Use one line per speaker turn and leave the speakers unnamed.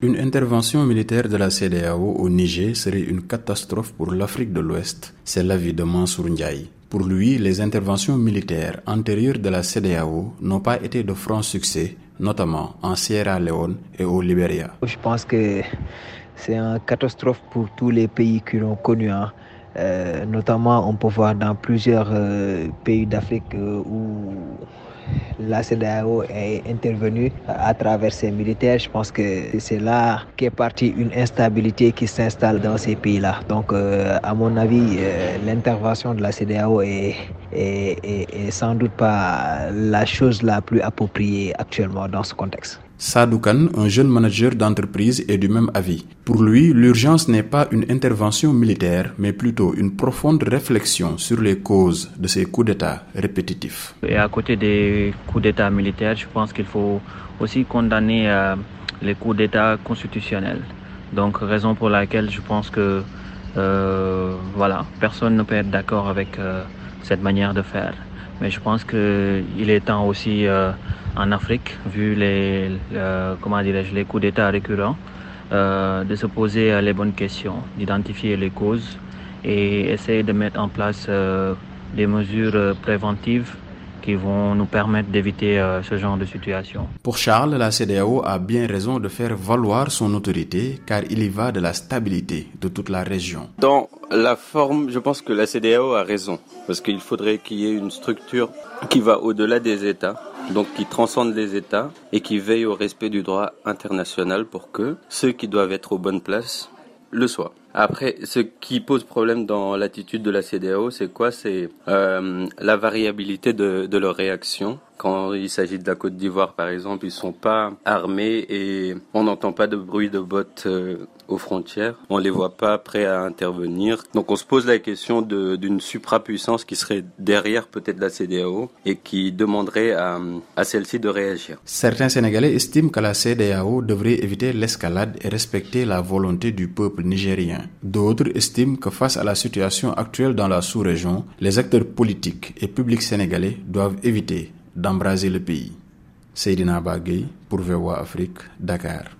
Une intervention militaire de la CDAO au Niger serait une catastrophe pour l'Afrique de l'Ouest. C'est l'avis de Mansour Ndiaye. Pour lui, les interventions militaires antérieures de la CDAO n'ont pas été de franc succès, notamment en Sierra Leone et au Libéria.
Je pense que c'est une catastrophe pour tous les pays qui l'ont connu. Hein. Euh, notamment, on peut voir dans plusieurs euh, pays d'Afrique euh, où la CDAO est intervenue à travers ses militaires. Je pense que c'est là qu'est partie une instabilité qui s'installe dans ces pays-là. Donc, euh, à mon avis, euh, l'intervention de la CDAO est, est, sans doute pas la chose la plus appropriée actuellement dans ce contexte.
Sadoukan, un jeune manager d'entreprise, est du même avis. Pour lui, l'urgence n'est pas une intervention militaire, mais plutôt une profonde réflexion sur les causes de ces coups d'État répétitifs.
Et à côté des coups d'État militaires, je pense qu'il faut aussi condamner euh, les coups d'État constitutionnels. Donc, raison pour laquelle je pense que euh, voilà, personne ne peut être d'accord avec euh, cette manière de faire. Mais je pense qu'il est temps aussi euh, en Afrique, vu les, euh, coups d'État récurrents, euh, de se poser les bonnes questions, d'identifier les causes et essayer de mettre en place des mesures préventives qui vont nous permettre d'éviter ce genre de situation.
Pour Charles, la CDAO a bien raison de faire valoir son autorité car il y va de la stabilité de toute la région.
Dans la forme, je pense que la CDAO a raison parce qu'il faudrait qu'il y ait une structure qui va au-delà des États, donc qui transcende les États et qui veille au respect du droit international pour que ceux qui doivent être aux bonnes places le soient. Après, ce qui pose problème dans l'attitude de la CDAO, c'est quoi? C'est euh, la variabilité de, de leur réaction. Quand il s'agit de la Côte d'Ivoire, par exemple, ils sont pas armés et on n'entend pas de bruit de bottes euh, aux frontières. On les voit pas prêts à intervenir. Donc on se pose la question d'une suprapuissance qui serait derrière peut-être la CDAO et qui demanderait à, à celle-ci de réagir.
Certains Sénégalais estiment que la CDAO devrait éviter l'escalade et respecter la volonté du peuple nigérien. D'autres estiment que face à la situation actuelle dans la sous-région, les acteurs politiques et publics sénégalais doivent éviter d'embraser le pays. Seydina pour Afrique, Dakar.